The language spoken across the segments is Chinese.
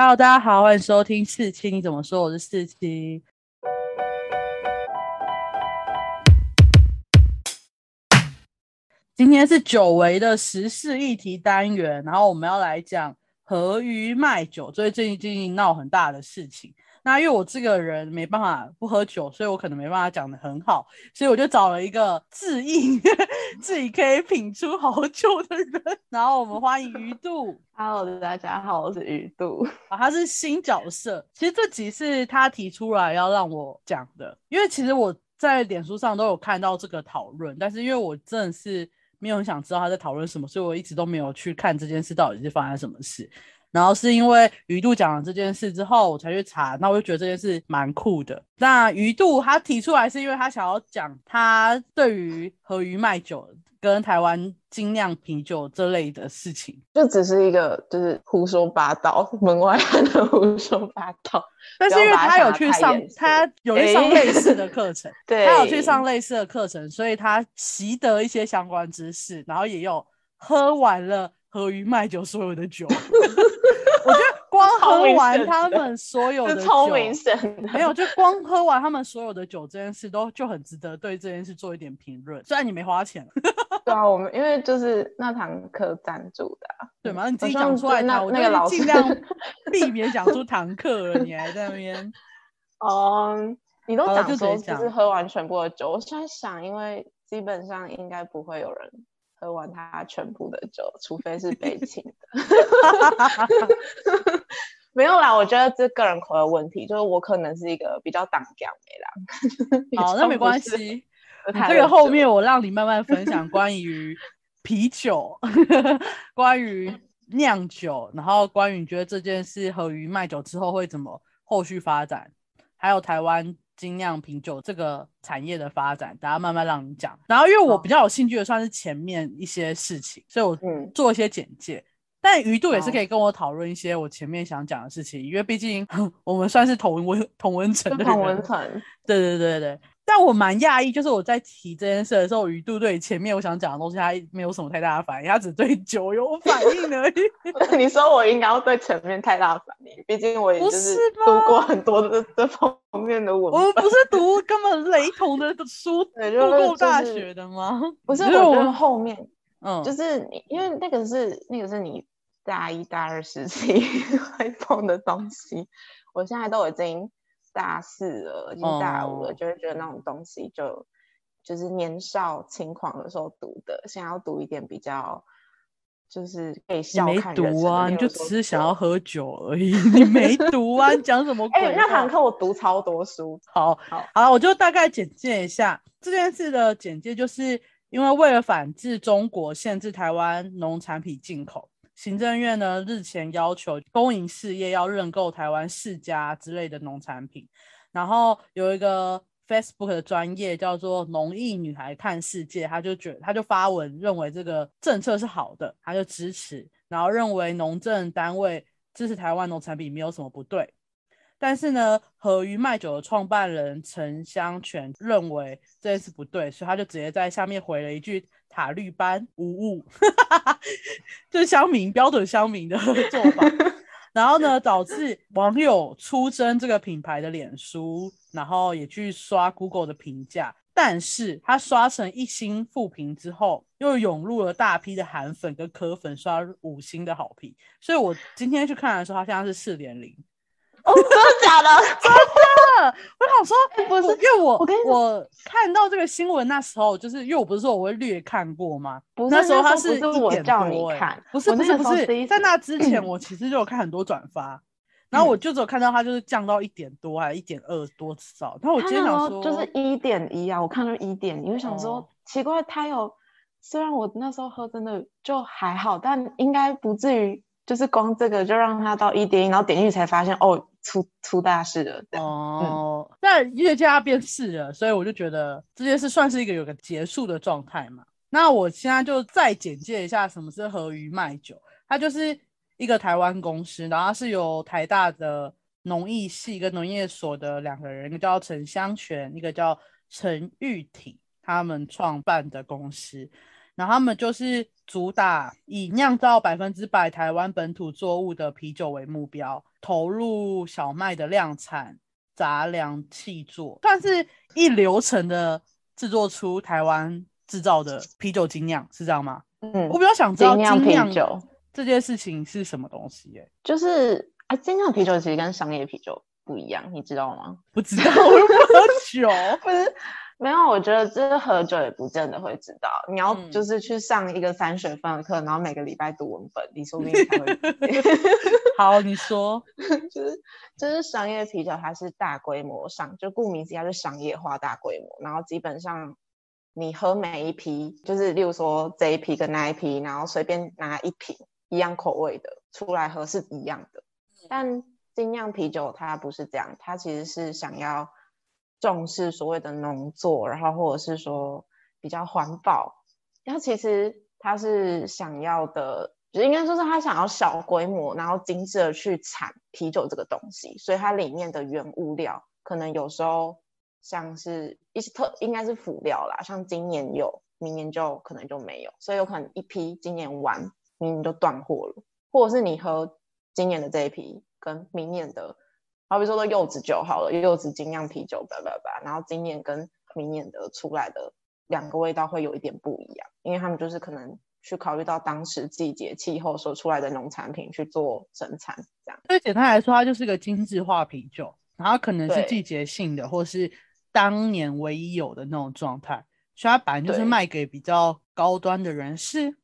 Hello，大家好，欢迎收听四七，你怎么说？我是四七。今天是久违的时事议题单元，然后我们要来讲和鱼卖酒，最近最近闹很大的事情。那因为我这个人没办法不喝酒，所以我可能没办法讲的很好，所以我就找了一个自应 自己可以品出好酒的人。然后我们欢迎鱼肚。Hello，大家好，我是鱼肚。啊，他是新角色。其实这集是他提出来要让我讲的，因为其实我在脸书上都有看到这个讨论，但是因为我真的是没有很想知道他在讨论什么，所以我一直都没有去看这件事到底是发生什么事。然后是因为鱼肚讲了这件事之后，我才去查，那我就觉得这件事蛮酷的。那鱼肚他提出来是因为他想要讲他对于和鱼卖酒跟台湾精酿啤酒这类的事情。就只是一个就是胡说八道，门外汉的胡说八道。但是因为他有去上，他有去上类似的课程，对，他有去上类似的课程，所以他习得一些相关知识，然后也有喝完了和鱼卖酒所有的酒。我觉得光喝完他们所有的酒，超明显的，没有，就光喝完他们所有的酒这件事，都就很值得对这件事做一点评论。虽然你没花钱，对啊，我们因为就是那堂课赞助的、啊，对吗？你自己讲出来，那我那个老师尽量避免讲出堂课了，你还在那边。哦，你都讲说就就是喝完全部的酒，我现在想，因为基本上应该不会有人。喝完他全部的酒，除非是被请的。没有啦，我觉得这个人口味问题，就是我可能是一个比较挡讲没啦。好，那没关系。这个后面我让你慢慢分享关于啤酒，关于酿酒，然后关于你觉得这件事和于卖酒之后会怎么后续发展，还有台湾。精酿品酒这个产业的发展，大家慢慢让你讲。然后，因为我比较有兴趣的算是前面一些事情，所以我做一些简介。嗯、但鱼肚也是可以跟我讨论一些我前面想讲的事情，因为毕竟 我们算是同文同文层的人。同文层。对对对对。但我蛮讶异，就是我在提这件事的时候，鱼肚对前面我想讲的东西，他没有什么太大的反应，他只对酒有反应而已。你说我应该要对前面太大反应，毕竟我也就是读过很多的这方面的文。我们不是读根本雷同的书，对，读过大学的吗？不是，我觉得后面，嗯，就是，因为那个是那个是你大一大二时期 会碰的东西，我现在都已经。大四了，已经大五了，哦、就会觉得那种东西就就是年少轻狂的时候读的，现在要读一点比较就是可以笑看人读啊，你就只是想要喝酒而已，你没读啊，你讲什么鬼？哎、欸，那堂课我读超多书。好，好，好，我就大概简介一下这件事的简介，就是因为为了反制中国限制台湾农产品进口。行政院呢日前要求公营事业要认购台湾世家之类的农产品，然后有一个 Facebook 的专业叫做“农艺女孩看世界”，他就觉他就发文认为这个政策是好的，他就支持，然后认为农政单位支持台湾农产品没有什么不对。但是呢，和鱼卖酒的创办人陈香泉认为这件事不对，所以他就直接在下面回了一句。塔绿班无误，就是乡民标准乡民的做法。然后呢，导致网友出征这个品牌的脸书，然后也去刷 Google 的评价。但是他刷成一星负评之后，又涌入了大批的韩粉跟科粉刷五星的好评。所以我今天去看的时候，他现在是四点零。哦，真的假的？真的！我想说，不是，因为我我我看到这个新闻那时候，就是因为我不是说我会略看过吗？不是，那时候他是一点叫你多看，不是不是不是，在那之嗯前我其实就有看很多转发，然后我就只有看到它就是降到一点多还是一点二多少，然后我今天想说就是一点一啊，我看到一点一，我想说、哦奇怪，它有虽然我那时候喝真的就还好，但应该不至于。就是光这个就让它到一点一，然后点进去才发现哦，出出大事了。哦，嗯、但越加变事了，所以我就觉得这件事算是一个有个结束的状态嘛。那我现在就再简介一下什么是和鱼卖酒，它就是一个台湾公司，然后它是由台大的农艺系跟农业所的两个人，一个叫陈香泉，一个叫陈玉挺，他们创办的公司。然后他们就是主打以酿造百分之百台湾本土作物的啤酒为目标，投入小麦的量产、杂粮、气作，算是一流程的制作出台湾制造的啤酒精酿，是这样吗？嗯，我比较想知道精酿啤酒这件事情是什么东西？哎，就是啊，精酿啤酒其实跟商业啤酒不一样，你知道吗？不知道，我不喝酒，不是。没有，我觉得这喝酒也不见得会知道。你要就是去上一个三学分的课，然后每个礼拜读文本，你说不定才会。好，你说，就是就是商业啤酒，它是大规模上，就顾名思义是商业化大规模。然后基本上你喝每一批，就是例如说这一批跟那一批，然后随便拿一瓶一样口味的出来喝是一样的。但精酿啤酒它不是这样，它其实是想要。重视所谓的农作，然后或者是说比较环保，它其实它是想要的，就应该说是它想要小规模，然后精致的去产啤酒这个东西，所以它里面的原物料可能有时候像是一些特应该是辅料啦，像今年有，明年就可能就没有，所以有可能一批今年完，明年就断货了，或者是你喝今年的这一批跟明年的。好比说，的柚子酒好了，柚子精酿啤酒，叭叭叭，然后今年跟明年的出来的两个味道会有一点不一样，因为他们就是可能去考虑到当时季节气候所出来的农产品去做生产，这样。所以简单来说，它就是个精致化啤酒，然后可能是季节性的，或是当年唯一有的那种状态，所以它本来就是卖给比较高端的人士。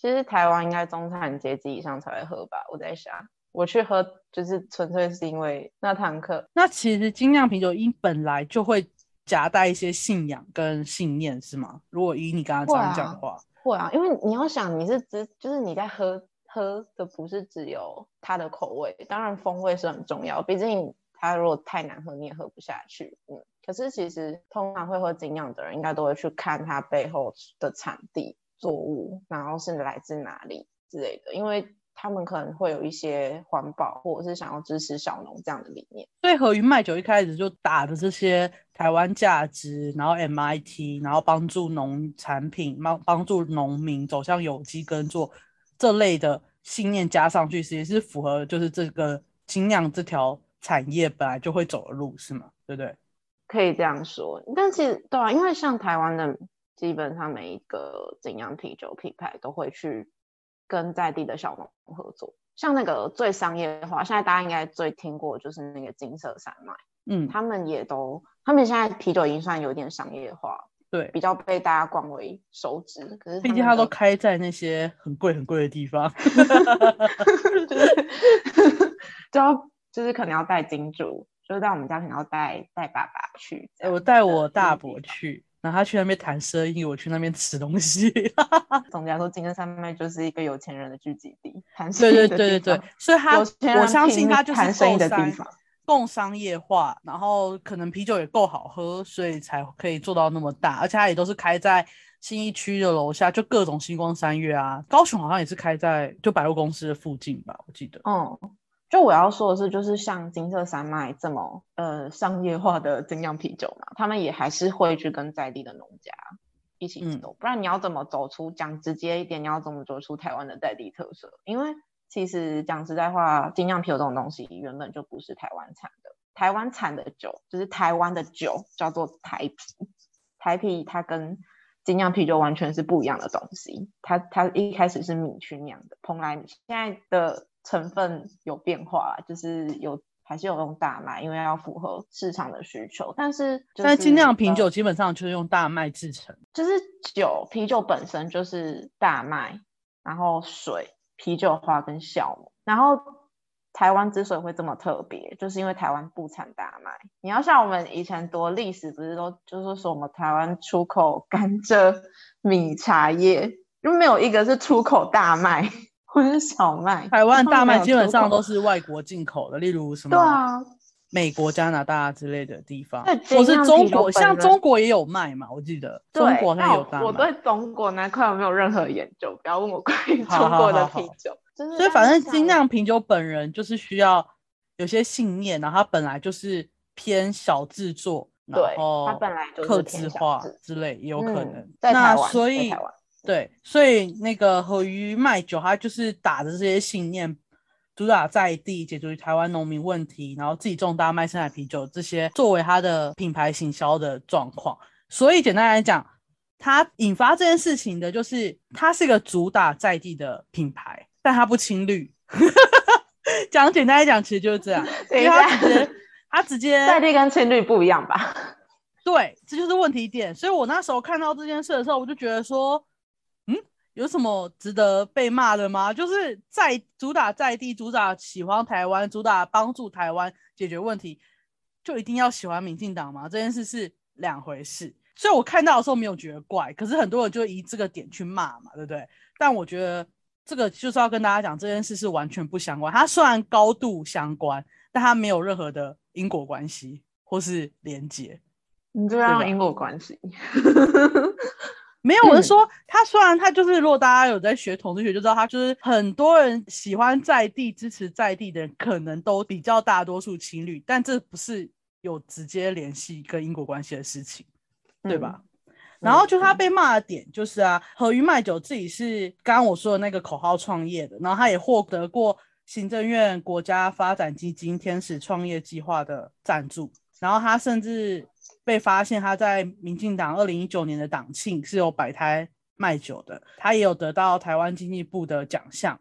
其实台湾应该中产阶级以上才会喝吧，我在想。我去喝，就是纯粹是因为那堂课。那其实精酿啤酒因本来就会夹带一些信仰跟信念，是吗？如果以你刚刚这样讲的话，会啊，因为你要想，你是只就是你在喝喝的不是只有它的口味，当然风味是很重要，毕竟它如果太难喝你也喝不下去。嗯，可是其实通常会喝精酿的人，应该都会去看它背后的产地作物，然后是来自哪里之类的，因为。他们可能会有一些环保，或者是想要支持小农这样的理念。所以和云麦酒一开始就打的这些台湾价值，然后 MIT，然后帮助农产品帮帮助农民走向有机耕作这类的信念加上去，其实是符合就是这个精酿这条产业本来就会走的路，是吗？对不对？可以这样说。但是对啊，因为像台湾的基本上每一个精酿啤酒品牌都会去。跟在地的小农合作，像那个最商业化，现在大家应该最听过就是那个金色山脉，嗯，他们也都，他们现在啤酒已经算有点商业化，对，比较被大家广为熟知。可是毕竟它都开在那些很贵很贵的地方，就是就要 就是可能要带金主，就是在我们家可能要带带爸爸去，我带我大伯去。然后他去那边谈生意，我去那边吃东西。总结来说，金山山脉就是一个有钱人的聚集地，谈生意。对对对对对，所以他我相信他就是生意的地方，更商业化，然后可能啤酒也够好喝，所以才可以做到那么大。而且他也都是开在新一区的楼下，就各种星光三月啊。高雄好像也是开在就百货公司的附近吧，我记得。嗯。就我要说的是，就是像金色山脉这么呃商业化的精酿啤酒嘛，他们也还是会去跟在地的农家一起走，不然你要怎么走出讲直接一点，你要怎么走出台湾的在地特色？因为其实讲实在话，精酿啤酒这种东西原本就不是台湾产的，台湾产的酒就是台湾的酒叫做台啤，台啤它跟精酿啤酒完全是不一样的东西，它它一开始是米去酿的，蓬莱米，现在的。成分有变化，就是有还是有用大麦，因为要符合市场的需求。但是，但精酿啤酒基本上就是用大麦制成，就是酒啤酒本身就是大麦，然后水、啤酒花跟酵母。然后台湾之所以会这么特别，就是因为台湾不产大麦。你要像我们以前读历史，不是都就是说我们台湾出口甘蔗、米、茶叶，就没有一个是出口大麦。或是小麦，台湾大麦基本上都是外国进口的，例如什么？对啊，美国、加拿大之类的地方。或是中国，像中国也有卖嘛？我记得中国那有大麦。我对中国那块没有任何研究，不要问我关于中国的啤酒。所以反正精酿啤酒本人就是需要有些信念，然后它本来就是偏小制作，然后它本来就刻字化之类也有可能。那所以。对，所以那个和鱼卖酒，他就是打着这些信念，主打在地，解决台湾农民问题，然后自己种大麦生产啤酒这些作为它的品牌行销的状况。所以简单来讲，它引发这件事情的就是它是一个主打在地的品牌，但它不青绿。讲简单来讲，其实就是这样。因为它直接，它直接在地跟青绿不一样吧？对，这就是问题点。所以我那时候看到这件事的时候，我就觉得说。有什么值得被骂的吗？就是在主打在地，主打喜欢台湾，主打帮助台湾解决问题，就一定要喜欢民进党吗？这件事是两回事。所以我看到的时候没有觉得怪，可是很多人就以这个点去骂嘛，对不对？但我觉得这个就是要跟大家讲，这件事是完全不相关。它虽然高度相关，但它没有任何的因果关系或是连结。你就要因果关系。没有，我是说，他虽然他就是，如果大家有在学统治学，就知道他就是很多人喜欢在地支持在地的人，可能都比较大多数情侣，但这不是有直接联系跟因果关系的事情，对吧？然后就他被骂的点就是啊，何鱼卖酒自己是刚刚我说的那个口号创业的，然后他也获得过行政院国家发展基金天使创业计划的赞助，然后他甚至。被发现他在民进党二零一九年的党庆是有摆摊卖酒的，他也有得到台湾经济部的奖项。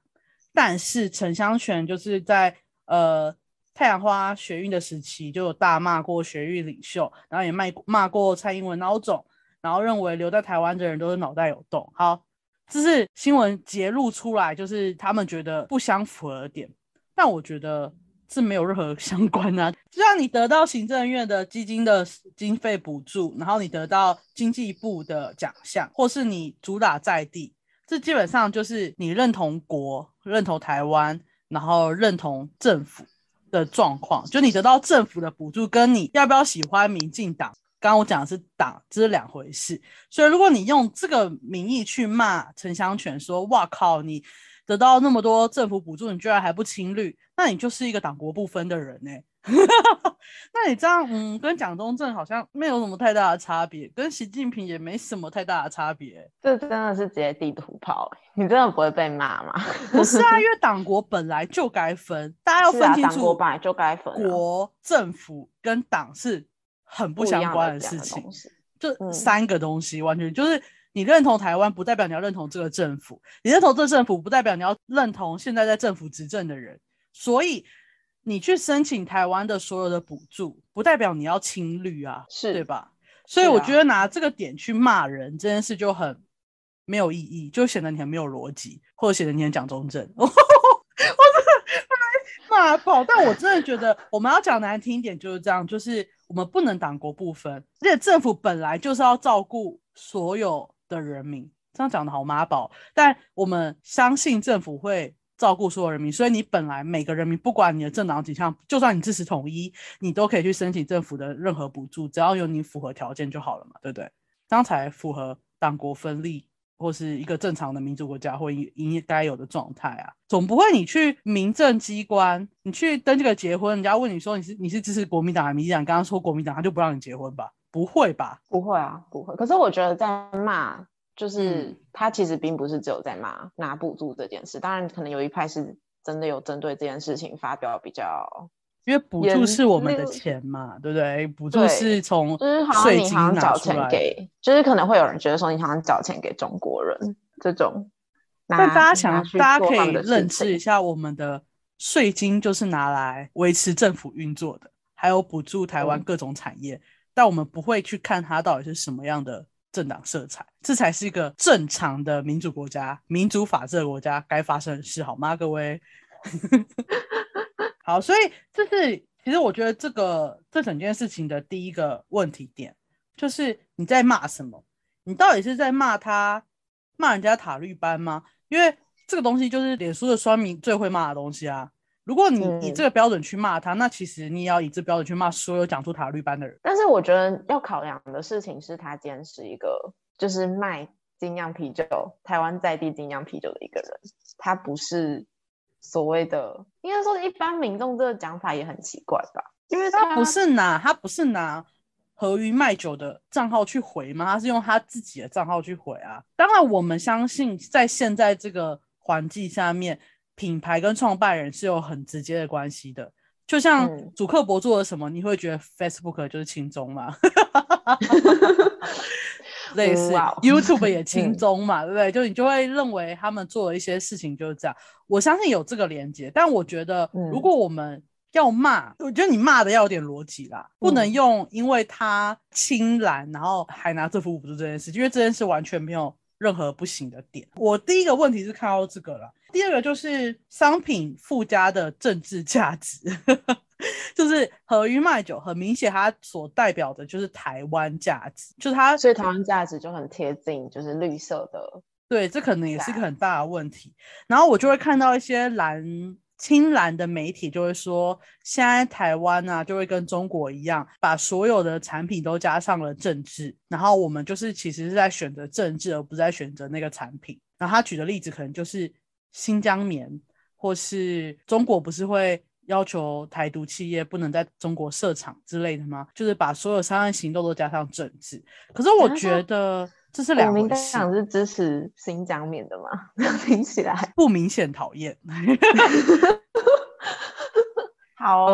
但是陈香泉就是在呃太阳花学运的时期就有大骂过学运领袖，然后也骂骂过蔡英文孬种，然后认为留在台湾的人都是脑袋有洞。好，这是新闻揭露出来，就是他们觉得不相符合点，但我觉得。是没有任何 相关啊，就像你得到行政院的基金的经费补助，然后你得到经济部的奖项，或是你主打在地，这基本上就是你认同国、认同台湾，然后认同政府的状况。就你得到政府的补助，跟你要不要喜欢民进党，刚刚我讲的是党，这是两回事。所以如果你用这个名义去骂陈香泉，说哇靠你。得到那么多政府补助，你居然还不青绿，那你就是一个党国不分的人呢。那你这样，嗯，跟蒋中正好像没有什么太大的差别，跟习近平也没什么太大的差别。这真的是直接地图炮，你真的不会被骂吗？不是啊，因为党国本来就该分，大家要分清楚，党国本来就该分，国政府跟党是很不相关的事情，就三个东西完全就是。你认同台湾，不代表你要认同这个政府；你认同这政府，不代表你要认同现在在政府执政的人。所以，你去申请台湾的所有的补助，不代表你要亲绿啊，是对吧？所以，我觉得拿这个点去骂人这件事就很没有意义，就显得你很没有逻辑，或者显得你很讲中正。我真的骂爆！但我真的觉得，我们要讲难听一点就是这样，就是我们不能党国不分，而且政府本来就是要照顾所有。的人民这样讲的好妈宝，但我们相信政府会照顾所有人民，所以你本来每个人民，不管你的政党倾向，就算你支持统一，你都可以去申请政府的任何补助，只要有你符合条件就好了嘛，对不对？这样才符合党国分立或是一个正常的民主国家或应应该有的状态啊。总不会你去民政机关，你去登这个结婚，人家问你说你是你是支持国民党还是民进党？刚刚说国民党，他就不让你结婚吧？不会吧？不会啊，不会。可是我觉得在骂，就是他其实并不是只有在骂拿补助这件事。当然，可能有一派是真的有针对这件事情发表比较，因为补助是我们的钱嘛，对不对？补助是从就是好像你好像缴钱给，就是可能会有人觉得说你好像缴钱给中国人这种。但大家想，大家可以认知一下，我们的税金就是拿来维持政府运作的，还有补助台湾各种产业。但我们不会去看它到底是什么样的政党色彩，这才是一个正常的民主国家、民主法治的国家该发生的事，好吗，各位？好，所以这是其实我觉得这个这整件事情的第一个问题点，就是你在骂什么？你到底是在骂他骂人家塔绿班吗？因为这个东西就是脸书的酸民最会骂的东西啊。如果你以这个标准去骂他，那其实你也要以这标准去骂所有讲出塔绿班的人。但是我觉得要考量的事情是他今天是一个就是卖精酿啤酒、台湾在地精酿啤酒的一个人，他不是所谓的应该说一般民众这个讲法也很奇怪吧？因为他不是拿他不是拿合鱼卖酒的账号去回吗？他是用他自己的账号去回啊。当然，我们相信在现在这个环境下面。品牌跟创办人是有很直接的关系的。就像主客博做了什么，你会觉得 Facebook 就是轻中嘛？类似 YouTube 也轻中嘛，对不对？就你就会认为他们做了一些事情就是这样。我相信有这个连接，但我觉得如果我们要骂，我觉得你骂的要有点逻辑啦，不能用因为他青蓝，然后还拿这副补助这件事，因为这件事完全没有任何不行的点。我第一个问题是看到这个了。第二个就是商品附加的政治价值，就是和鱼卖酒，很明显它所代表的就是台湾价值，就是它，所以台湾价值就很贴近，就是绿色的。对，这可能也是一个很大的问题。然后我就会看到一些蓝青蓝的媒体就会说，现在台湾啊，就会跟中国一样，把所有的产品都加上了政治，然后我们就是其实是在选择政治，而不是在选择那个产品。然后他举的例子可能就是。新疆棉，或是中国不是会要求台独企业不能在中国设厂之类的吗？就是把所有商业行动都加上政治。可是我觉得这是两回事。想是支持新疆棉的吗？听起来不明显讨厌。好，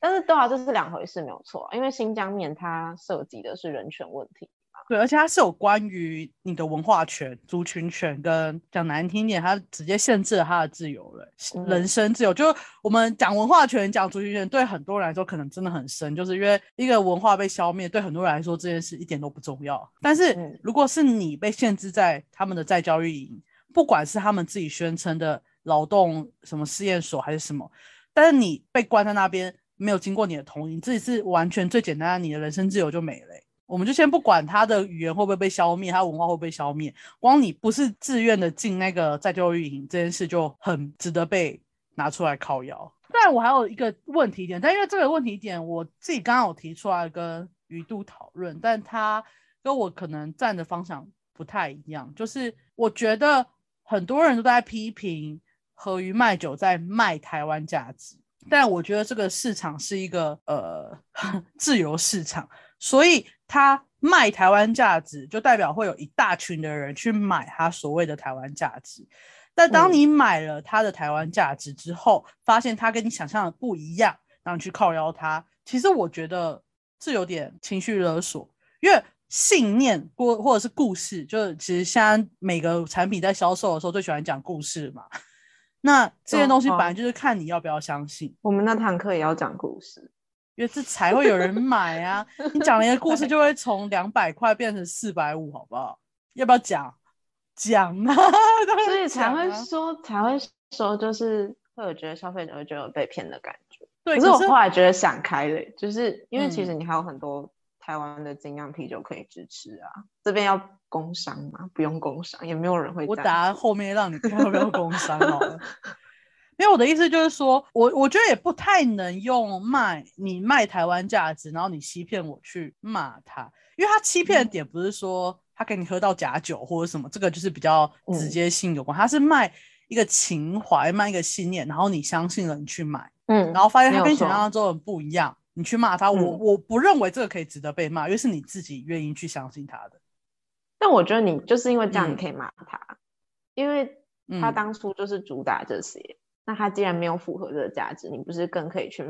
但是对啊，这是两回事，没有错。因为新疆棉它涉及的是人权问题。对，而且它是有关于你的文化权、族群权，跟讲难听点，它直接限制了他的自由了，人身自由。就我们讲文化权、讲族群权，对很多人来说可能真的很深，就是因为一个文化被消灭，对很多人来说这件事一点都不重要。但是如果是你被限制在他们的在教育营，不管是他们自己宣称的劳动什么试验所还是什么，但是你被关在那边，没有经过你的同意，自己是完全最简单的，你的人身自由就没了。我们就先不管他的语言会不会被消灭，他文化会不会消灭，光你不是自愿的进那个在教育营这件事就很值得被拿出来靠谣。但我还有一个问题点，但因为这个问题点我自己刚刚有提出来跟余度讨论，但他跟我可能站的方向不太一样，就是我觉得很多人都在批评和鱼卖酒在卖台湾价值，但我觉得这个市场是一个呃 自由市场。所以他卖台湾价值，就代表会有一大群的人去买他所谓的台湾价值。但当你买了他的台湾价值之后，发现他跟你想象的不一样，然后去靠邀他，其实我觉得是有点情绪勒索。因为信念或或者是故事，就是其实现在每个产品在销售的时候最喜欢讲故事嘛。那这些东西本来就是看你要不要相信。我们那堂课也要讲故事。因为这才会有人买啊！你讲了一个故事，就会从两百块变成四百五，好不好？要不要讲？讲啊！所以才会说，才会说，就是会有觉得消费者会觉得有被骗的感觉。对，可是我后来觉得想开了，就是因为其实你还有很多台湾的精酿啤酒可以支持啊。这边要工商吗？不用工商，也没有人会。我打后面让你要不要工商好了。因为我的意思就是说，我我觉得也不太能用卖你卖台湾价值，然后你欺骗我去骂他，因为他欺骗的点不是说他给你喝到假酒或者什么，这个就是比较直接性有关，他是卖一个情怀，卖一个信念，然后你相信了，你去买，嗯，然后发现他跟想象中的不一样，你去骂他，我我不认为这个可以值得被骂，因为是你自己愿意去相信他的。但我觉得你就是因为这样，你可以骂他，因为他当初就是主打这些。那他既然没有符合这个价值，你不是更可以去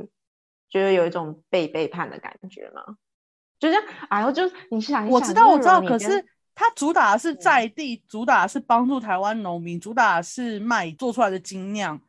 觉得有一种被背叛的感觉吗？就这样，哎呦，就你想，我知道，我知道，可是他主打的是在地，主打是帮助台湾农民，主打是卖做出来的精酿。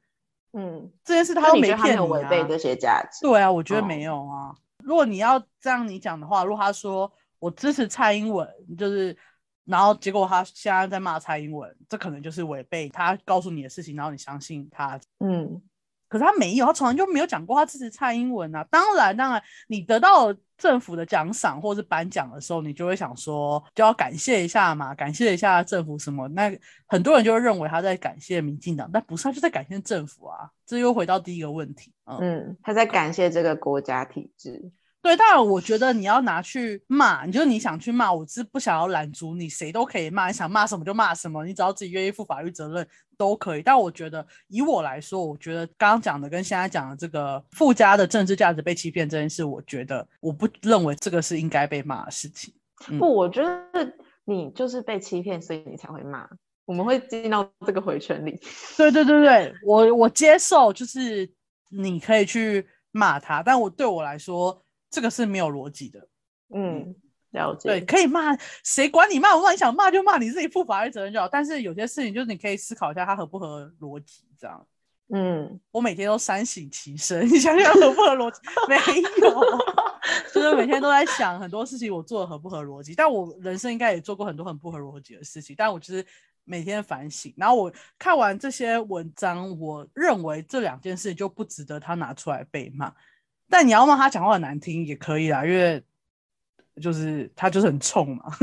嗯，这件事他又没骗你啊。违背这些价值？对啊，我觉得没有啊。如果你要这样你讲的话，如果他说我支持蔡英文，就是。然后结果他现在在骂蔡英文，这可能就是违背他告诉你的事情，然后你相信他。嗯，可是他没有，他从来就没有讲过他支持蔡英文啊。当然，当然，你得到政府的奖赏或者是颁奖的时候，你就会想说，就要感谢一下嘛，感谢一下政府什么。那很多人就会认为他在感谢民进党，但不是，他就在感谢政府啊。这又回到第一个问题，嗯，他在感谢这个国家体制。对，当然，我觉得你要拿去骂，你就你想去骂，我是不想要拦阻你，谁都可以骂，你想骂什么就骂什么，你只要自己愿意负法律责任都可以。但我觉得，以我来说，我觉得刚刚讲的跟现在讲的这个附加的政治价值被欺骗这件事，我觉得我不认为这个是应该被骂的事情。不，我觉得你就是被欺骗，所以你才会骂。我们会进到这个回圈里。对对对对，我我接受，就是你可以去骂他，但我对我来说，这个是没有逻辑的。嗯，了解。对，可以骂，谁管你骂不骂？你想骂就骂，你自己负法律责任就好。但是有些事情，就是你可以思考一下，它合不合逻辑，这样。嗯，我每天都三省其身，你想想合不合逻辑？没有，就是每天都在想很多事情，我做的合不合逻辑？但我人生应该也做过很多很不合逻辑的事情，但我就是每天反省。然后我看完这些文章，我认为这两件事就不值得他拿出来被骂。但你要骂他讲话很难听也可以啦，因为就是他就是很冲嘛，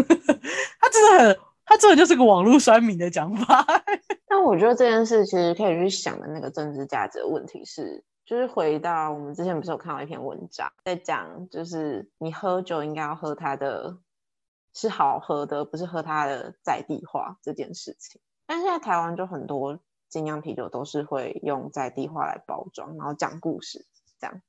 他真的很。他真的就是个网络酸民的讲法，但我觉得这件事其实可以去想的那个政治价值的问题是，就是回到我们之前不是有看到一篇文章，在讲就是你喝酒应该要喝它的是好喝的，不是喝它的在地化这件事情。但现在台湾就很多精酿啤酒都是会用在地化来包装，然后讲故事这样。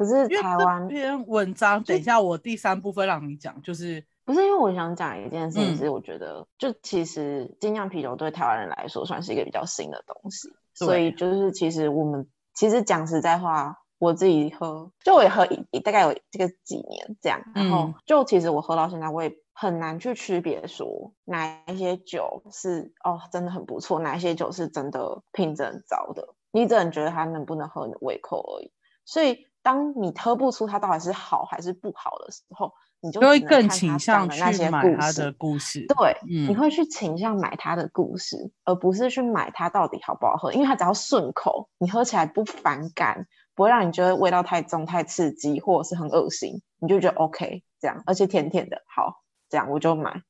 可是台湾篇文章，等一下我第三部分让你讲，就是。不是因为我想讲一件事情，是我觉得就其实精酿啤酒对台湾人来说算是一个比较新的东西，所以就是其实我们其实讲实在话，我自己喝就我也喝一大概有这个几年这样，然后就其实我喝到现在，我也很难去区别说哪一些酒是哦真的很不错，哪一些酒是真的品质很糟的，你只能觉得它能不能合你的胃口而已。所以当你喝不出它到底是好还是不好的时候，你就会更倾向去买他的故事，对，你会去倾向买它的故事，而不是去买它到底好不好喝，因为它只要顺口，你喝起来不反感，不会让你觉得味道太重、太刺激，或者是很恶心，你就觉得 OK 这样，而且甜甜的，好，这样我就买。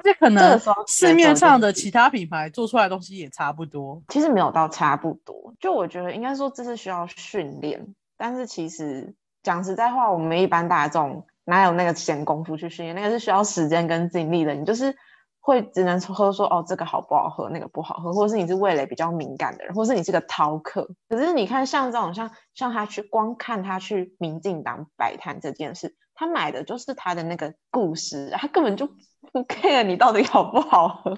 而且可能市面上的其他品牌做出来的东西也差不多，其实没有到差不多，就我觉得应该说这是需要训练，但是其实讲实在话，我们一般大众。哪有那个闲工夫去训练？那个是需要时间跟精力的。你就是会只能喝说哦，这个好不好喝，那个不好喝，或者是你是味蕾比较敏感的人，或是你是个饕客。可是你看，像这种像像他去光看他去民进党摆摊这件事，他买的就是他的那个故事，他根本就不 care 你到底好不好喝。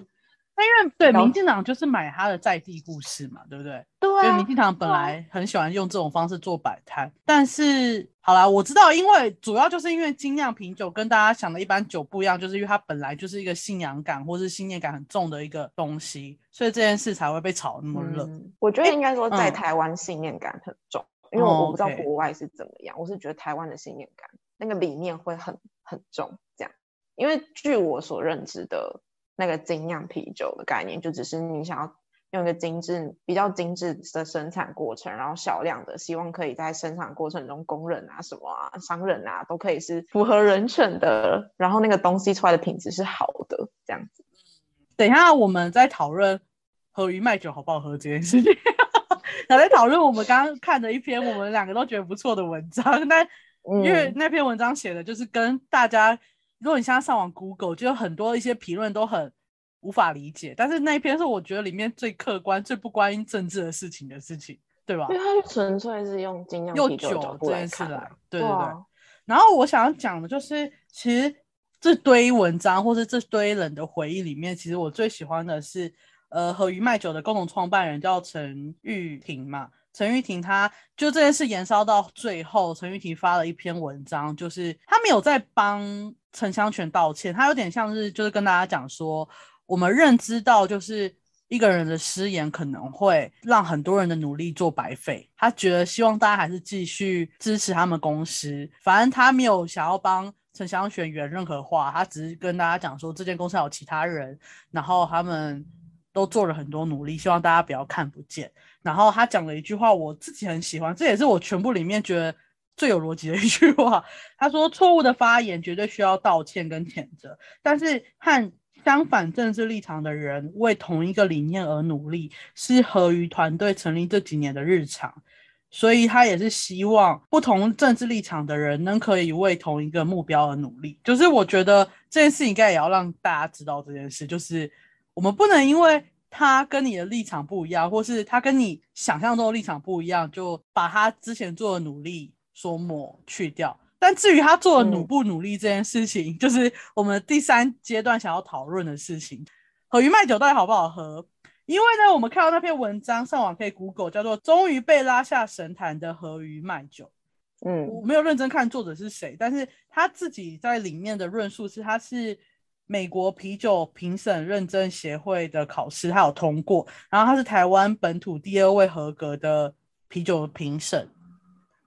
因为对民进党就是买他的在地故事嘛，对不对？对，因为民进党本来很喜欢用这种方式做摆摊，但是好啦，我知道，因为主要就是因为精酿啤酒跟大家想的一般酒不一样，就是因为它本来就是一个信仰感或是信念感很重的一个东西，所以这件事才会被炒那么热。我觉得应该说在台湾信念感很重，因为我不知道国外是怎么样，我是觉得台湾的信念感那个理念会很很重，这样，因为据我所认知的。那个精酿啤酒的概念，就只是你想要用一个精致、比较精致的生产过程，然后少量的，希望可以在生产过程中，工人啊、什么啊、商人啊，都可以是符合人权的，然后那个东西出来的品质是好的，这样子。等一下，我们在讨论喝鱼卖酒好不好喝这件事情，还在讨论我们刚刚看的一篇我们两个都觉得不错的文章，但因为那篇文章写的就是跟大家。如果你现在上网 Google，就有很多一些评论都很无法理解，但是那一篇是我觉得里面最客观、最不关政治的事情的事情，对吧？因为它纯粹是用精酿啤酒这件事来，对对对。然后我想要讲的就是，其实这堆文章或是这堆人的回忆里面，其实我最喜欢的是，呃，和鱼卖酒的共同创办人叫陈玉婷嘛。陈玉婷，他就这件事延烧到最后，陈玉婷发了一篇文章，就是他没有在帮陈香全道歉，他有点像是就是跟大家讲说，我们认知到就是一个人的失言可能会让很多人的努力做白费，他觉得希望大家还是继续支持他们公司，反正他没有想要帮陈香泉圆任何话，他只是跟大家讲说这间公司有其他人，然后他们。都做了很多努力，希望大家不要看不见。然后他讲了一句话，我自己很喜欢，这也是我全部里面觉得最有逻辑的一句话。他说：“错误的发言绝对需要道歉跟谴责，但是和相反政治立场的人为同一个理念而努力，是合于团队成立这几年的日常。所以他也是希望不同政治立场的人能可以为同一个目标而努力。就是我觉得这件事应该也要让大家知道这件事，就是。”我们不能因为他跟你的立场不一样，或是他跟你想象中的立场不一样，就把他之前做的努力说抹去掉。但至于他做的努不努力这件事情，就是我们第三阶段想要讨论的事情。和鱼麦酒到底好不好喝？因为呢，我们看到那篇文章，上网可以 Google，叫做“终于被拉下神坛的和鱼麦酒”。嗯，我没有认真看作者是谁，但是他自己在里面的论述是，他是美国啤酒评审认证协会的考试，他有通过，然后他是台湾本土第二位合格的啤酒评审，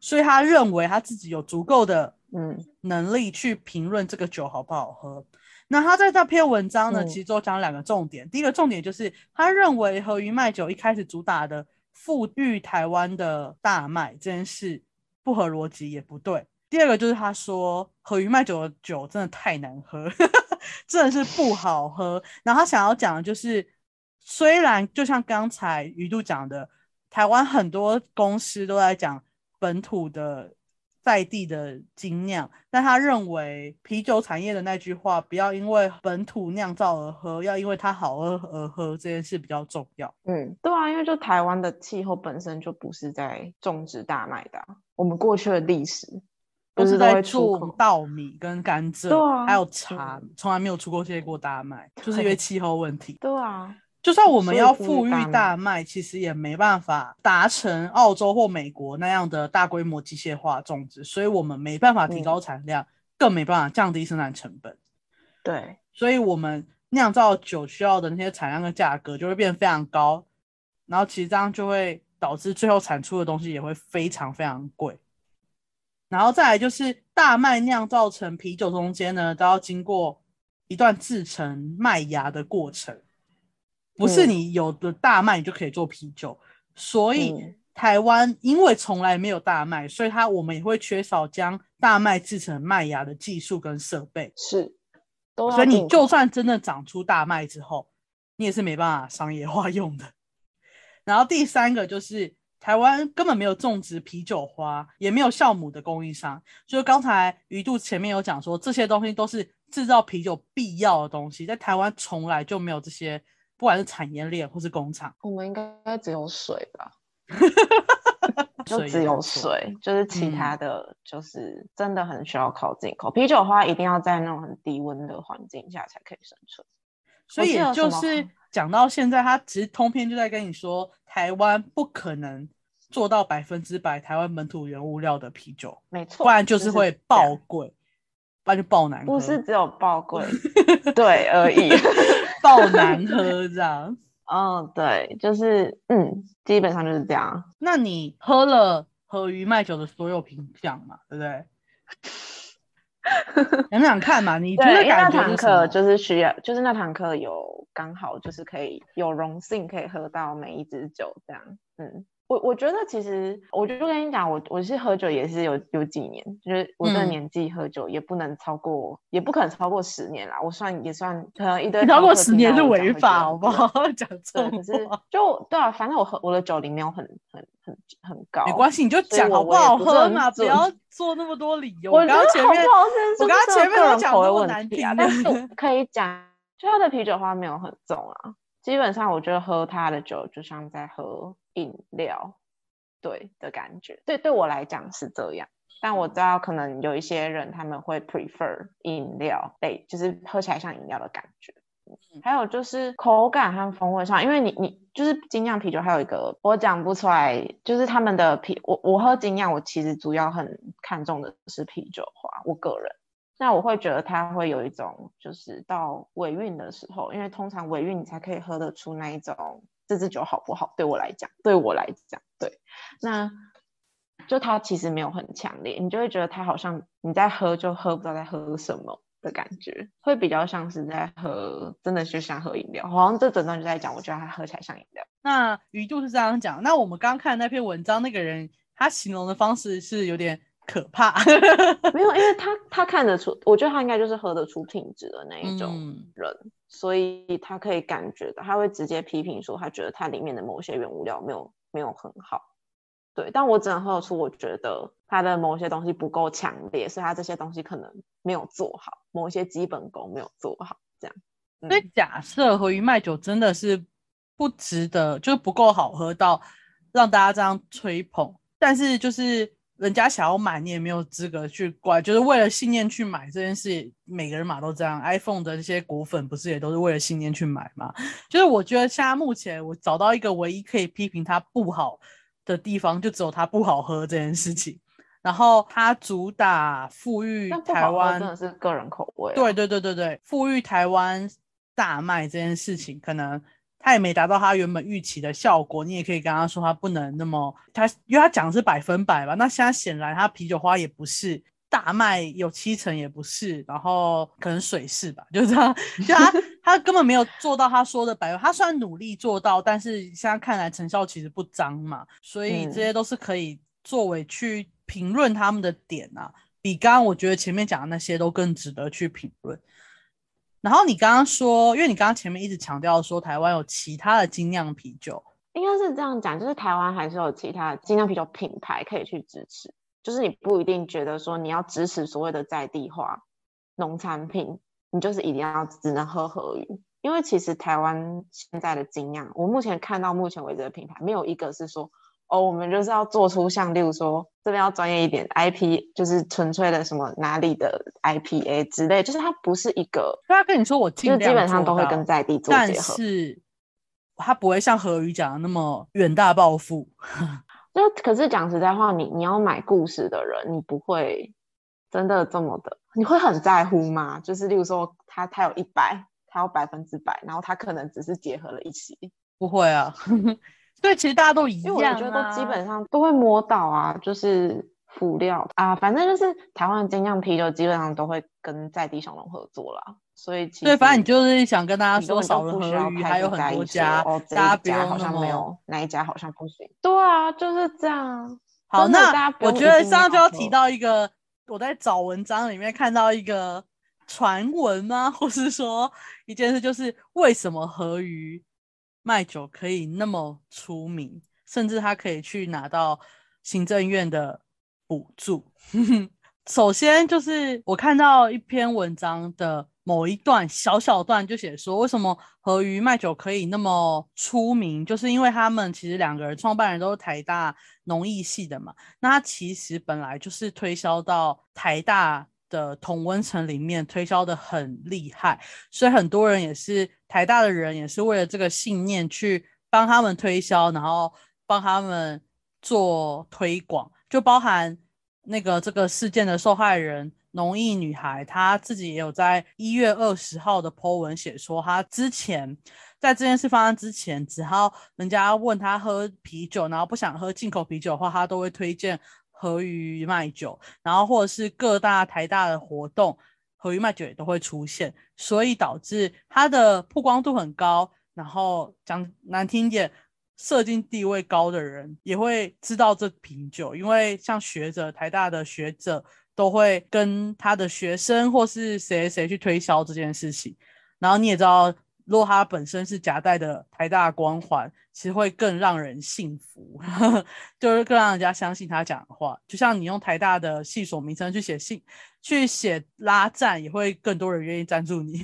所以他认为他自己有足够的嗯能力去评论这个酒好不好喝。那他在这篇文章呢，其实就讲两个重点。第一个重点就是他认为和鱼麦酒一开始主打的富裕台湾的大麦这件事不合逻辑，也不对。第二个就是他说和鱼麦酒的酒真的太难喝，真的是不好喝。然后他想要讲的就是，虽然就像刚才鱼度讲的，台湾很多公司都在讲本土的。在地的精酿，但他认为啤酒产业的那句话，不要因为本土酿造而喝，要因为它好喝而喝，这件事比较重要。嗯，对啊，因为就台湾的气候本身就不是在种植大麦的，我们过去的历史都是在种稻米跟甘蔗，还有茶，从来没有出过这些过大麦，就是因为气候问题。对啊。就算我们要富裕大麦，其实也没办法达成澳洲或美国那样的大规模机械化种植，所以我们没办法提高产量，更没办法降低生产成本。对，所以我们酿造酒需要的那些产量跟价格就会变得非常高，然后其实这样就会导致最后产出的东西也会非常非常贵。然后再来就是大麦酿造成啤酒中间呢，都要经过一段制成麦芽的过程。不是你有的大麦你就可以做啤酒，所以台湾因为从来没有大麦，所以它我们也会缺少将大麦制成麦芽的技术跟设备。是，所以你就算真的长出大麦之后，你也是没办法商业 化用的。然后第三个就是台湾根本没有种植啤酒花，也没有酵母的供应商。就是刚才鱼肚前面有讲说，这些东西都是制造啤酒必要的东西，在台湾从来就没有这些。不管是产业链或是工厂，我们应该只有水吧？就只有水，就是其他的就是真的很需要靠进口。啤酒花一定要在那种很低温的环境下才可以生存。所以就是讲到现在，他其实通篇就在跟你说，台湾不可能做到百分之百台湾本土原物料的啤酒，没错，不然就是会爆贵。不然就爆难喝，不是只有爆 贵，对而已，爆难喝这样。嗯，对，就是嗯，基本上就是这样。那你喝了和鱼卖酒的所有品相嘛，对不对？想想看嘛，你觉得那堂课就是需要，就是那堂课有刚好就是可以有荣幸可以喝到每一支酒这样，嗯。我我觉得其实，我就跟你讲，我我是喝酒也是有有几年，就是我这个年纪喝酒也不能超过，也不可能超过十年啦。我算也算可能一堆超过十年是违法，好不好？讲错可是就对啊，反正我喝我的酒龄没有很很很很高，没关系，你就讲好不好喝嘛，不要做那么多理由。我刚刚前面我刚刚前面有讲过难听啊，但是可以讲，就他的啤酒花没有很重啊。基本上，我觉得喝他的酒就像在喝饮料，对的感觉。对，对我来讲是这样。但我知道，可能有一些人他们会 prefer 饮料类，就是喝起来像饮料的感觉。还有就是口感和风味上，因为你你就是精酿啤酒，还有一个我讲不出来，就是他们的啤，我我喝精酿，我其实主要很看重的是啤酒花，我个人。那我会觉得它会有一种，就是到尾韵的时候，因为通常尾韵你才可以喝得出那一种这支酒好不好。对我来讲，对我来讲，对，那就它其实没有很强烈，你就会觉得它好像你在喝就喝不知道在喝什么的感觉，会比较像是在喝，真的就像喝饮料。好像这整段就在讲，我觉得它喝起来像饮料。那鱼度是这样讲，那我们刚刚看那篇文章，那个人他形容的方式是有点。可怕，没有，因为他他看得出，我觉得他应该就是喝得出品质的那一种人，所以他可以感觉到，他会直接批评说，他觉得它里面的某些原物料没有没有很好，对，但我只能喝得出，我觉得它的某些东西不够强烈，所以它这些东西可能没有做好，某一些基本功没有做好，这样。所以假设和鱼麦酒真的是不值得，就是不够好喝到让大家这样吹捧，但是就是。人家想要买，你也没有资格去怪，就是为了信念去买这件事，每个人嘛都这样。iPhone 的这些果粉不是也都是为了信念去买嘛？就是我觉得现在目前我找到一个唯一可以批评它不好的地方，就只有它不好喝这件事情。然后它主打富裕台湾，真的是个人口味。对对对对对，富裕台湾大卖这件事情，可能。他也没达到他原本预期的效果，你也可以跟他说他不能那么他，因为他讲的是百分百吧。那现在显然他啤酒花也不是大卖，有七成也不是，然后可能水是吧？就这样，就他 他根本没有做到他说的百分。他虽然努力做到，但是现在看来成效其实不彰嘛。所以这些都是可以作为去评论他们的点啊，比刚刚我觉得前面讲的那些都更值得去评论。然后你刚刚说，因为你刚刚前面一直强调说台湾有其他的精酿啤酒，应该是这样讲，就是台湾还是有其他精酿啤酒品牌可以去支持，就是你不一定觉得说你要支持所谓的在地化农产品，你就是一定要只能喝河鱼，因为其实台湾现在的精酿，我目前看到目前为止的品牌没有一个是说。哦，我们就是要做出像，例如说这边要专业一点，IP 就是纯粹的什么哪里的 IPA 之类，就是它不是一个。他跟你说我就基本上都会跟在地做结合，但是他不会像何宇讲的那么远大抱负。就可是讲实在话，你你要买故事的人，你不会真的这么的，你会很在乎吗？就是例如说他他有一百，他有百分之百，然后他可能只是结合了一起，不会啊。对，其实大家都一样，因为我觉得都基本上都会摸到啊，就是辅料啊，反正就是台湾的精酿啤酒基本上都会跟在地小农合作啦，所以对，反正你就是想跟大家说，少了河鱼还有很多家，大家不用好像没有哪一家好像不行。对啊，就是这样。好，那我觉得刚刚就要提到一个，我在找文章里面看到一个传闻吗？或是说一件事，就是为什么河鱼？卖酒可以那么出名，甚至他可以去拿到行政院的补助。首先就是我看到一篇文章的某一段小小段，就写说为什么和鱼卖酒可以那么出名，就是因为他们其实两个人创办人都是台大农艺系的嘛。那他其实本来就是推销到台大。的同温层里面推销的很厉害，所以很多人也是台大的人，也是为了这个信念去帮他们推销，然后帮他们做推广，就包含那个这个事件的受害人农艺女孩，她自己也有在一月二十号的 po 文写说，她之前在这件事发生之前，只要人家问她喝啤酒，然后不想喝进口啤酒的话，她都会推荐。和鱼卖酒，然后或者是各大台大的活动，和鱼卖酒也都会出现，所以导致它的曝光度很高。然后讲难听点，社经地位高的人也会知道这瓶酒，因为像学者，台大的学者都会跟他的学生或是谁谁去推销这件事情。然后你也知道。如果他本身是夹带的台大光环，其实会更让人信服，就是更让人家相信他讲的话。就像你用台大的系所名称去写信、去写拉赞，也会更多人愿意赞助你。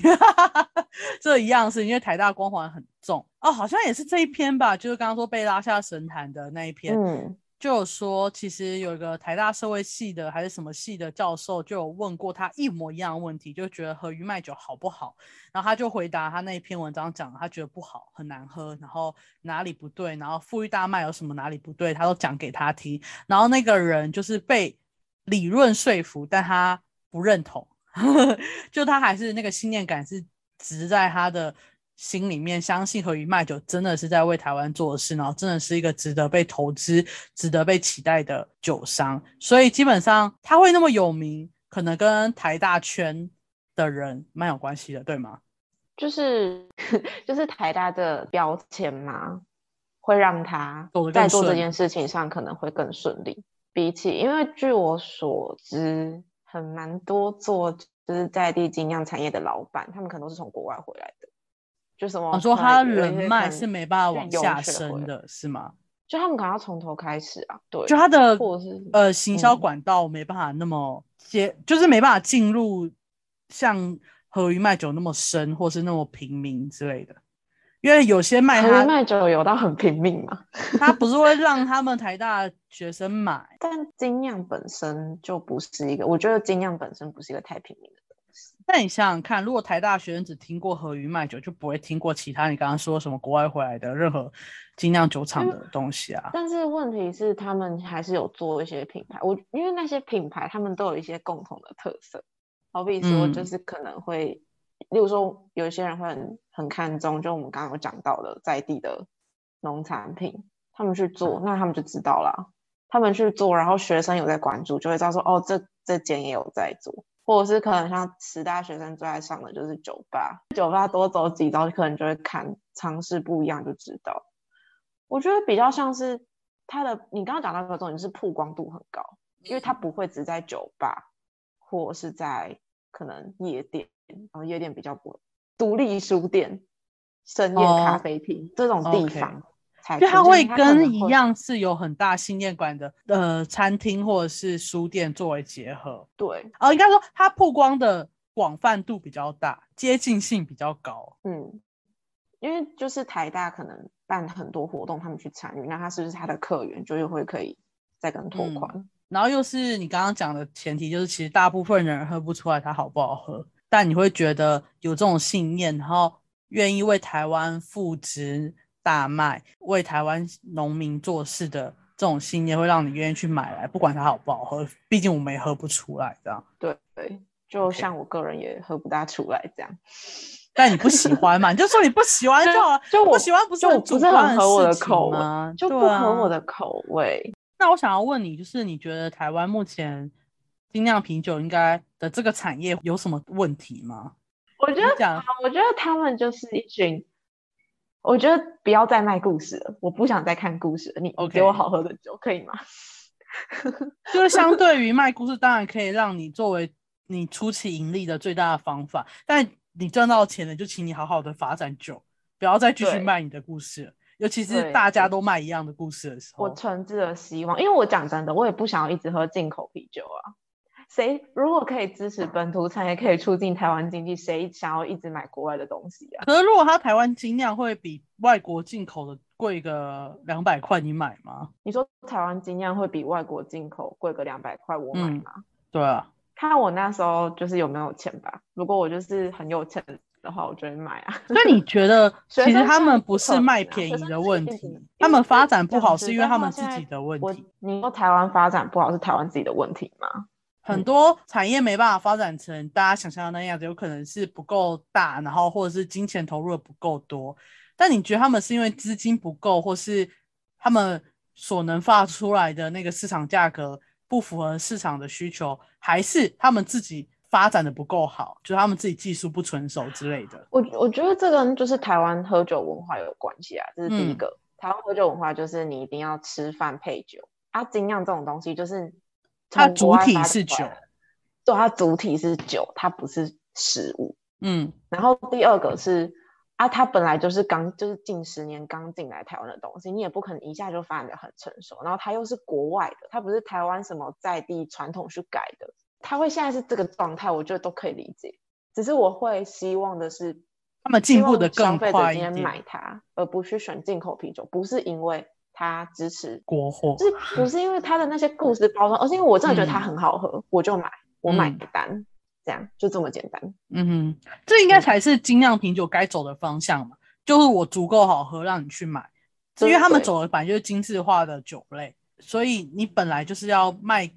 这一样是因为台大光环很重哦，好像也是这一篇吧，就是刚刚说被拉下神坛的那一篇。嗯。就有说，其实有一个台大社会系的还是什么系的教授，就有问过他一模一样的问题，就觉得和鱼卖酒好不好？然后他就回答他那一篇文章讲，他觉得不好，很难喝，然后哪里不对，然后富裕大麦有什么哪里不对，他都讲给他听。然后那个人就是被理论说服，但他不认同，就他还是那个信念感是植在他的。心里面相信和鱼卖酒真的是在为台湾做事，然后真的是一个值得被投资、值得被期待的酒商，所以基本上他会那么有名，可能跟台大圈的人蛮有关系的，对吗？就是 就是台大的标签嘛，会让他在做这件事情上可能会更顺利。比起，因为据我所知，很蛮多做就是在地精酿产业的老板，他们可能都是从国外回来的。就什么？我说他人脉是没办法往下升的，是吗？就他们可能要从头开始啊。对，就他的呃行销管道没办法那么接，就是没办法进入像和鱼卖酒那么深，或是那么平民之类的。因为有些卖他卖酒有到很拼命嘛，他不是会让他们台大学生买，但精酿本身就不是一个，我觉得精酿本身不是一个太平民的东西。但你想想看，如果台大学生只听过和鱼卖酒，就不会听过其他你刚刚说什么国外回来的任何精酿酒厂的东西啊。但是问题是，他们还是有做一些品牌，我因为那些品牌他们都有一些共同的特色，好比说就是可能会。例如说，有一些人会很很看重，就我们刚刚有讲到的在地的农产品，他们去做，那他们就知道了。他们去做，然后学生有在关注，就会知道说，哦，这这间也有在做，或者是可能像十大学生最爱上的就是酒吧，酒吧多走几招，可能就会看尝试不一样就知道。我觉得比较像是他的，你刚刚讲到个重点是曝光度很高，因为他不会只在酒吧，或是在可能夜店。然后夜店比较不独立书店、深夜咖啡厅这种地方，就它会跟一样是有很大信念馆的呃餐厅或者是书店作为结合。对，哦，应该说它曝光的广泛度比较大，接近性比较高。嗯，因为就是台大可能办很多活动，他们去参与，那他是不是他的客源就又会可以再更拓宽？然后又是你刚刚讲的前提，就是其实大部分人喝不出来它好不好喝。但你会觉得有这种信念，然后愿意为台湾复植大麦，为台湾农民做事的这种信念，会让你愿意去买来，不管它好不好喝，毕竟我们也喝不出来，这样。对对，就像我个人也喝不大出来这样。但你不喜欢嘛？你就说你不喜欢 就好了。就不喜欢不是很不是很合我的口吗？就不合我的口味。那我想要问你，就是你觉得台湾目前？精酿啤酒应该的这个产业有什么问题吗？我觉得讲，我觉得他们就是一群，我觉得不要再卖故事了，我不想再看故事了。你给我好喝的酒可以吗？就是相对于卖故事，当然可以让你作为你初期盈利的最大的方法，但你赚到钱了，就请你好好的发展酒，不要再继续卖你的故事了。尤其是大家都卖一样的故事的时候，我诚挚的希望，因为我讲真的，我也不想要一直喝进口啤酒啊。谁如果可以支持本土产业，可以促进台湾经济，谁想要一直买国外的东西啊？可是如果它台湾精酿会比外国进口的贵个两百块，你买吗？你说台湾精酿会比外国进口贵个两百块，我买吗？对啊，看我那时候就是有没有钱吧。如果我就是很有钱的话，我就会买啊。所以你 觉得，其实他们不是卖便宜的问题，他们发展不好是因为他们自己的问题。你说台湾发展不好是台湾自己的问题吗？很多产业没办法发展成大家想象的那样子，有可能是不够大，然后或者是金钱投入的不够多。但你觉得他们是因为资金不够，或是他们所能发出来的那个市场价格不符合市场的需求，还是他们自己发展的不够好，就是他们自己技术不成熟之类的？我我觉得这跟就是台湾喝酒文化有关系啊，这是第一个。台湾喝酒文化就是你一定要吃饭配酒啊，精酿这种东西就是。它主体是酒，对，它主体是酒，它不是食物。嗯，然后第二个是啊，它本来就是刚就是近十年刚进来台湾的东西，你也不可能一下就发展的很成熟。然后它又是国外的，它不是台湾什么在地传统去改的，它会现在是这个状态，我觉得都可以理解。只是我会希望的是，他们进步的更快一点，买它，而不去选进口啤酒，不是因为。他支持国货，就是不是因为他的那些故事包装，而是因为我真的觉得它很好喝，我就买，我买单，这样就这么简单。嗯哼，这应该才是精酿啤酒该走的方向嘛，就是我足够好喝，让你去买。因为他们走的本来就是精致化的酒类，所以你本来就是要卖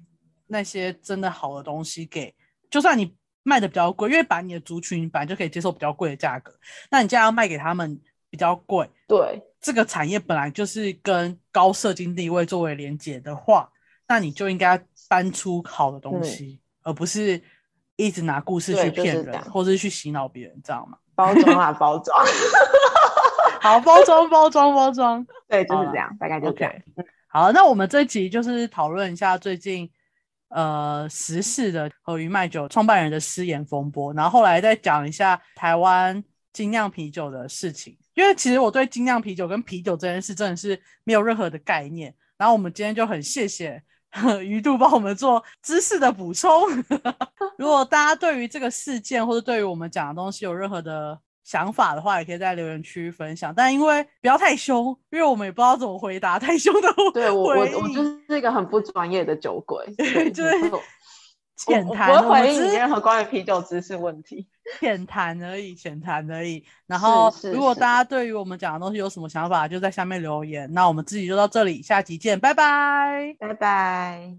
那些真的好的东西给，就算你卖的比较贵，因为把你的族群本来就可以接受比较贵的价格，那你既然要卖给他们比较贵，对。这个产业本来就是跟高社经地位作为连结的话，那你就应该搬出好的东西，而不是一直拿故事去骗人，或者是去洗脑别人，知道吗？包装啊，包装，好，包装，包装，包装，对，就是这样，大概就这样。好，那我们这集就是讨论一下最近呃时事的和鱼麦酒创办人的失言风波，然后后来再讲一下台湾精酿啤酒的事情。因为其实我对精酿啤酒跟啤酒这件事真的是没有任何的概念，然后我们今天就很谢谢 鱼度帮我们做知识的补充。如果大家对于这个事件或者对于我们讲的东西有任何的想法的话，也可以在留言区分享。但因为不要太凶，因为我们也不知道怎么回答太凶的。对我，我我就是一个很不专业的酒鬼，就是浅谈回应时间和关于啤酒知识问题。浅谈而已浅谈而已。然后如果大家。对于我们讲的东西有什么想法就在下面留言。那我们自己就到这里下集见拜拜。拜拜。